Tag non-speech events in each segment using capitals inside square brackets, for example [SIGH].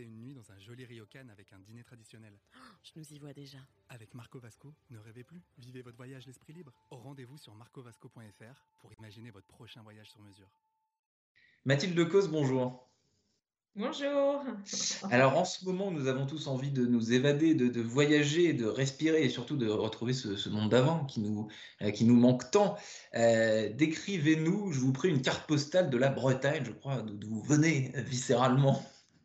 une nuit dans un joli ryokan avec un dîner traditionnel. Je nous y vois déjà. Avec Marco Vasco, ne rêvez plus, vivez votre voyage l'esprit libre. Au rendez-vous sur marcovasco.fr pour imaginer votre prochain voyage sur mesure. Mathilde Decauze, bonjour. Bonjour. Alors en ce moment, nous avons tous envie de nous évader, de, de voyager, de respirer et surtout de retrouver ce, ce monde d'avant qui nous, euh, qui nous manque tant. Euh, Décrivez-nous, je vous prie, une carte postale de la Bretagne, je crois, d'où vous venez viscéralement.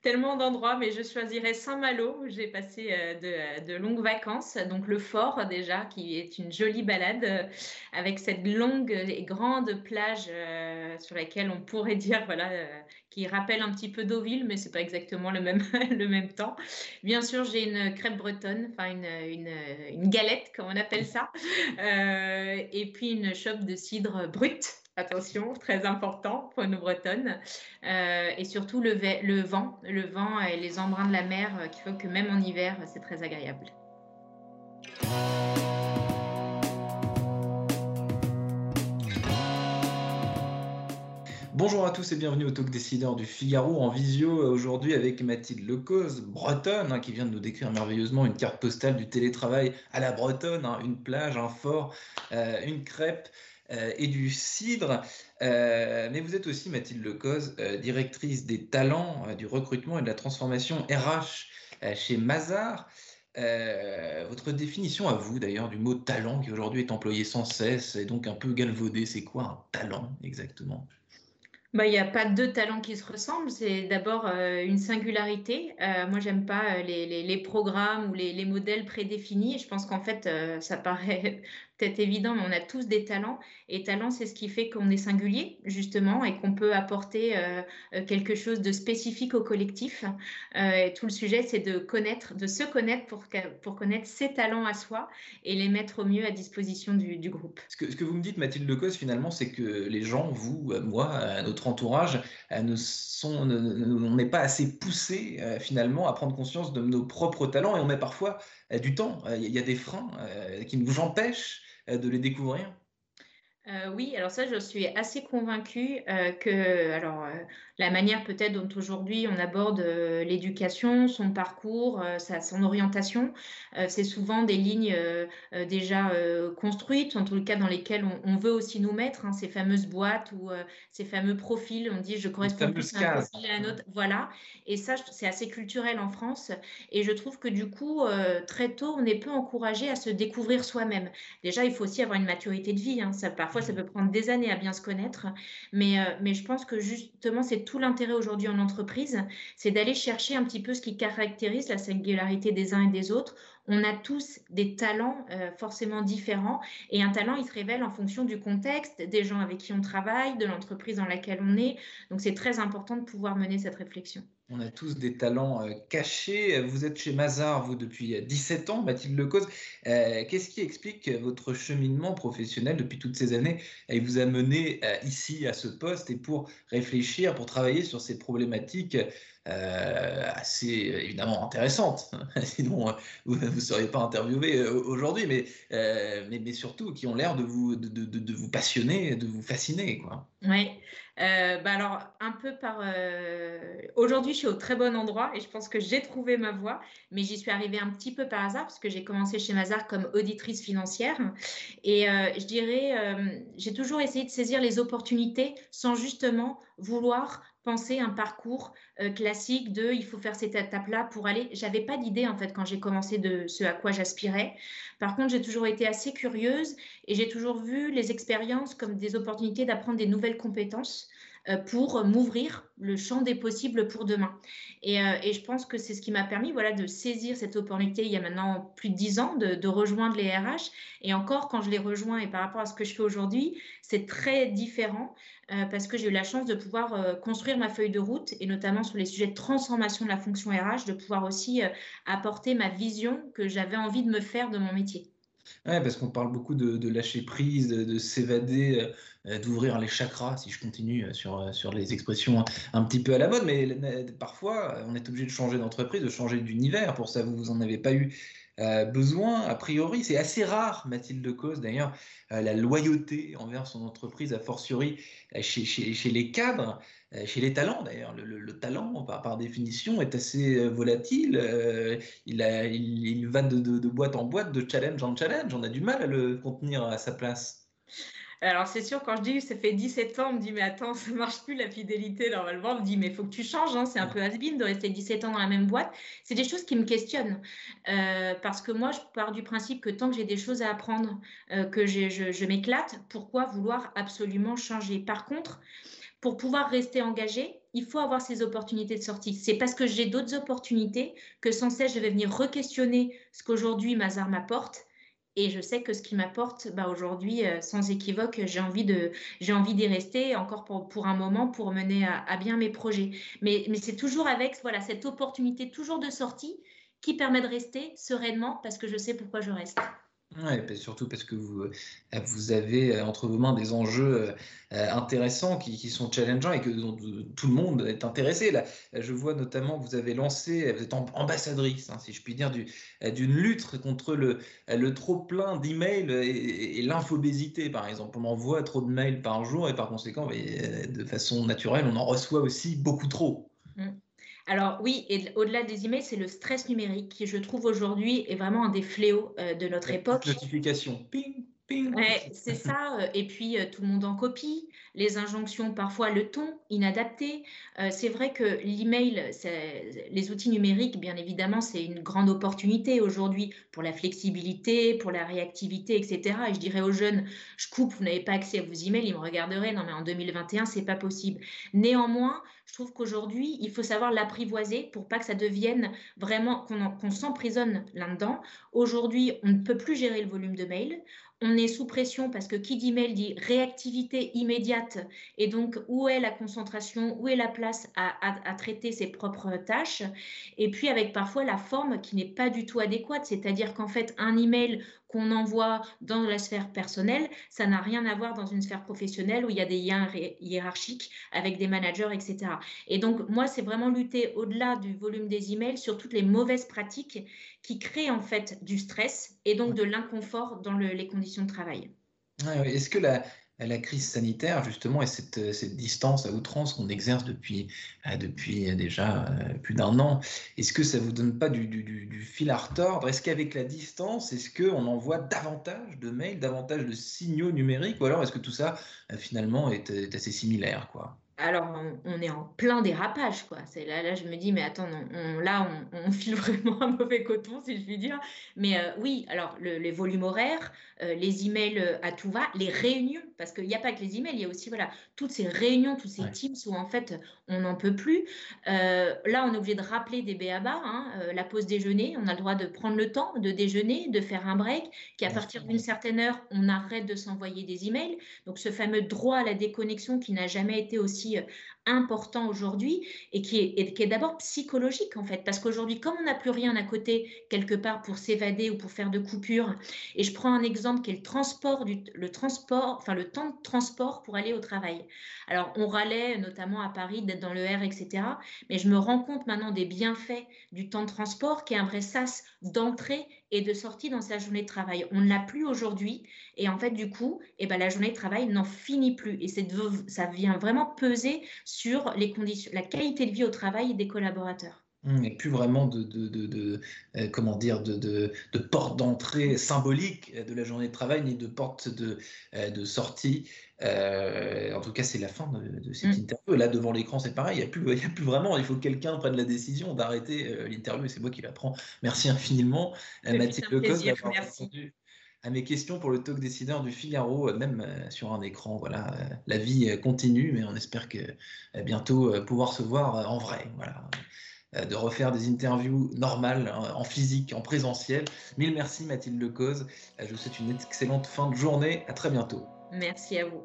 Tellement d'endroits, mais je choisirais Saint-Malo où j'ai passé euh, de, longues vacances. Donc le fort déjà, qui est une jolie balade euh, avec cette longue et grande plage euh, sur laquelle on pourrait dire, voilà, qui rappelle un petit peu Deauville, mais c'est pas exactement le même, [LAUGHS] le même temps. Bien sûr, j'ai une crêpe bretonne, enfin une, une, galette, comme on appelle ça, et puis une chope de cidre brut. Attention, très important pour nos bretonnes. Et surtout le vent, le vent et les embruns de la mer euh, qui font que même en hiver, c'est très agréable. Bonjour à tous et bienvenue au Talk Décideur du Figaro en visio euh, aujourd'hui avec Mathilde Lecause, bretonne, hein, qui vient de nous décrire merveilleusement une carte postale du télétravail à la bretonne, hein, une plage, un fort, euh, une crêpe euh, et du cidre. Euh, mais vous êtes aussi, Mathilde Lecause, euh, directrice des talents, du recrutement et de la transformation RH chez Mazar. Votre définition à vous, d'ailleurs, du mot talent qui aujourd'hui est employé sans cesse et donc un peu galvaudé, c'est quoi un talent exactement? Bah, il n'y a pas deux talents qui se ressemblent, c'est d'abord une singularité. Euh, moi, j'aime pas les, programmes ou les, les modèles prédéfinis. Je pense qu'en fait, ça paraît peut-être évident, mais on a tous des talents. Et talent, c'est ce qui fait qu'on est singulier, justement, et qu'on peut apporter euh, euh, quelque chose de spécifique au collectif. Euh, et tout le sujet, c'est de connaître, de se connaître pour, connaître ses talents à soi et les mettre au mieux à disposition du, groupe. Ce que, vous me dites, Mathilde Lecause, finalement, c'est que les gens, vous, moi, notre entourage, on n'est pas assez poussé finalement à prendre conscience de nos propres talents et on met parfois du temps. Il y, a- des freins qui nous empêchent de les découvrir? Euh, oui, alors ça, je suis assez convaincue euh, que, euh, la manière peut-être dont aujourd'hui on aborde euh, l'éducation, son parcours, euh, sa, son orientation, euh, c'est souvent des lignes déjà construites, en tout cas dans lesquelles on, on veut aussi nous mettre, hein, ces fameuses boîtes ou ces fameux profils. On dit je corresponds fameuses plus à un profil à un autre, voilà. Et ça, c'est assez culturel en France. Et je trouve que du coup, très tôt, on est peu encouragé à se découvrir soi-même. Déjà, il faut aussi avoir une maturité de vie. hein. Ça, parfois, ça peut prendre des années à bien se connaître. Mais, mais je pense que justement, c'est tout l'intérêt aujourd'hui en entreprise, c'est d'aller chercher un petit peu ce qui caractérise la singularité des uns et des autres. On a tous des talents euh, forcément différents. Et un talent, il se révèle en fonction du contexte, des gens avec qui on travaille, de l'entreprise dans laquelle on est. Donc, c'est très important de pouvoir mener cette réflexion. On a tous des talents euh, cachés. Vous êtes chez Mazar, vous, depuis euh, 17 ans, Mathilde Lecause. Euh, Qu'est-ce qui explique votre cheminement professionnel depuis toutes ces années et vous a mené euh, ici à ce poste et pour réfléchir, pour travailler sur ces problématiques euh, assez euh, évidemment intéressantes. [LAUGHS] Sinon, euh, vous ne seriez pas interviewé euh, aujourd'hui, mais, mais, surtout qui ont l'air de vous, de vous passionner, de vous fasciner. Quoi. Oui, euh, bah alors un peu par. euh, Aujourd'hui, je suis au très bon endroit et je pense que j'ai trouvé ma voie, mais j'y suis arrivée un petit peu par hasard parce que j'ai commencé chez Mazar comme auditrice financière. Et euh, je dirais, j'ai toujours essayé de saisir les opportunités sans justement vouloir penser un parcours classique de il faut faire cette étape-là pour aller. J'avais pas d'idée en fait quand j'ai commencé de ce à quoi j'aspirais. Par contre, j'ai toujours été assez curieuse et j'ai toujours vu les expériences comme des opportunités d'apprendre des nouvelles compétences euh, pour m'ouvrir le champ des possibles pour demain. Et, euh, et je pense que c'est ce qui m'a permis voilà, de saisir cette opportunité il y a maintenant plus de dix ans, de, rejoindre les RH. Et encore, quand je les rejoins et par rapport à ce que je fais aujourd'hui, c'est très différent euh, parce que j'ai eu la chance de pouvoir euh, construire ma feuille de route et notamment sur les sujets de transformation de la fonction RH, de pouvoir aussi euh, apporter ma vision que j'avais envie de me faire de mon métier. Ouais, parce qu'on parle beaucoup de, lâcher prise, de, s'évader, euh, d'ouvrir les chakras, si je continue euh, sur, euh, sur les expressions un, petit peu à la mode, mais parfois on est obligé de changer d'entreprise, de changer d'univers. Pour ça, vous n'en avez pas eu besoin, a priori. C'est assez rare, Mathilde Cause, d'ailleurs, la loyauté envers son entreprise, a fortiori chez, chez, chez les cadres. Euh, chez les talents d'ailleurs. Le, talent, par, définition, est assez euh, volatile. Euh, il, il, va de, boîte en boîte, de challenge en challenge. On a du mal à le contenir à sa place. Alors, c'est sûr, quand je dis ça fait 17 ans, on me dit, mais attends, ça marche plus la fidélité. Normalement, on me dit, mais il faut que tu changes. Hein, c'est un peu has de rester 17 ans dans la même boîte. C'est des choses qui me questionnent. parce que moi, je pars du principe que tant que j'ai des choses à apprendre, que je, je m'éclate, pourquoi vouloir absolument changer? Par contre, pour pouvoir rester engagé, il faut avoir ces opportunités de sortie. C'est parce que j'ai d'autres opportunités que sans cesse je vais venir re-questionner ce qu'aujourd'hui Mazar m'apporte. Et je sais que ce qui m'apporte, bah aujourd'hui, euh, sans équivoque, j'ai envie de, j'ai envie d'y rester encore pour, un moment pour mener à, bien mes projets. Mais, mais c'est toujours avec voilà cette opportunité toujours de sortie qui permet de rester sereinement parce que je sais pourquoi je reste. Ouais, surtout parce que vous, euh, vous avez euh, entre vos mains des enjeux euh, intéressants qui, sont challengeants et que tout le monde est intéressé. Là, je vois notamment que vous avez lancé, vous êtes ambassadrice, hein, si je puis dire, d'une lutte contre le, le trop-plein d'emails et, et l'infobésité, par exemple. On envoie trop de mails par jour et par conséquent, de façon naturelle, on en reçoit aussi beaucoup trop. Alors oui, et au-delà des emails, c'est le stress numérique qui, je trouve aujourd'hui, est vraiment un des fléaux euh, de notre époque. Notification, ping, ping. c'est ça. Euh, et puis euh, tout le monde en copie les injonctions, parfois le ton inadapté. Euh, c'est vrai que l'email, les outils numériques, bien évidemment, c'est une grande opportunité aujourd'hui pour la flexibilité, pour la réactivité, etc. Et je dirais aux jeunes, je coupe, vous n'avez pas accès à vos emails, ils me regarderaient. Non, mais en 2021, c'est pas possible. Néanmoins, je trouve qu'aujourd'hui, il faut savoir l'apprivoiser pour pas que ça devienne vraiment qu'on s'emprisonne là-dedans. Aujourd'hui, on ne peut plus gérer le volume de mails on est sous pression parce que qui dit mail dit réactivité immédiate et donc où est la concentration, où est la place à, traiter ses propres tâches et puis avec parfois la forme qui n'est pas du tout adéquate, c'est-à-dire qu'en fait un email qu'on envoie dans la sphère personnelle, ça n'a rien à voir dans une sphère professionnelle où il y a des liens hiérarchiques avec des managers, etc. Et donc, moi, c'est vraiment lutter au-delà du volume des emails sur toutes les mauvaises pratiques qui créent en fait du stress et donc de l'inconfort dans les conditions de travail. Est-ce que la, la crise sanitaire, justement, et cette, distance à outrance qu'on exerce depuis, euh, depuis déjà euh, plus d'un an, est-ce que ça ne vous donne pas du, fil à retordre? Est-ce qu'avec la distance, est-ce qu'on envoie davantage de mails, davantage de signaux numériques, ou alors est-ce que tout ça, euh, finalement, est, est assez similaire quoi? Alors on, est en plein dérapage, quoi. C'est là, là, je me dis, mais attends, on, là, on, [LAUGHS] file vraiment un mauvais coton, si je puis dire. Mais euh, oui, alors les volumes horaires, euh, les emails euh, à tout va, les réunions, parce qu'il n'y a pas que les emails, il y a aussi voilà toutes ces réunions, tous ces teams où en fait on n'en peut plus. là, on est obligé de rappeler des béabas, hein, la pause déjeuner, on a le droit de prendre le temps de déjeuner, de faire un break, qu'à partir d'une certaine heure, on arrête de s'envoyer des emails. Donc ce fameux droit à la déconnexion qui n'a jamais été aussi euh, important aujourd'hui et qui est, d'abord psychologique en fait. Parce qu'aujourd'hui, comme on n'a plus rien à côté quelque part pour s'évader ou pour faire de coupures, et je prends un exemple qui est le transport, du, le transport, enfin le temps de transport pour aller au travail. Alors on râlait notamment à Paris d'être dans le R, etc. Mais je me rends compte maintenant des bienfaits du temps de transport qui est un vrai sas d'entrée et de sortie dans sa journée de travail. On ne l'a plus aujourd'hui et en fait du coup, eh ben, la journée de travail n'en finit plus et ça vient vraiment peser sur les conditions, la qualité de vie au travail des collaborateurs. N'y a plus vraiment de, euh, comment dire, de, porte d'entrée symbolique de la journée de travail, ni de porte de, euh, de sortie. Euh, en tout cas, c'est la fin de, cette mm. interview. Là, devant l'écran, c'est pareil. Il n'y a, plus, a plus vraiment. Il faut que quelqu'un prenne la décision d'arrêter l'interview et c'est moi qui la prends. Merci infiniment, Mathilde Lecos, d'avoir répondu à mes questions pour le talk décideur du Figaro, même sur un écran. Voilà, la vie continue, mais on espère que bientôt pouvoir se voir en vrai. Voilà. Euh, de refaire des interviews normales, en physique, en présentiel. Mille merci Mathilde Lecause. Euh, je vous souhaite une excellente fin de journée. À très bientôt. Merci à vous.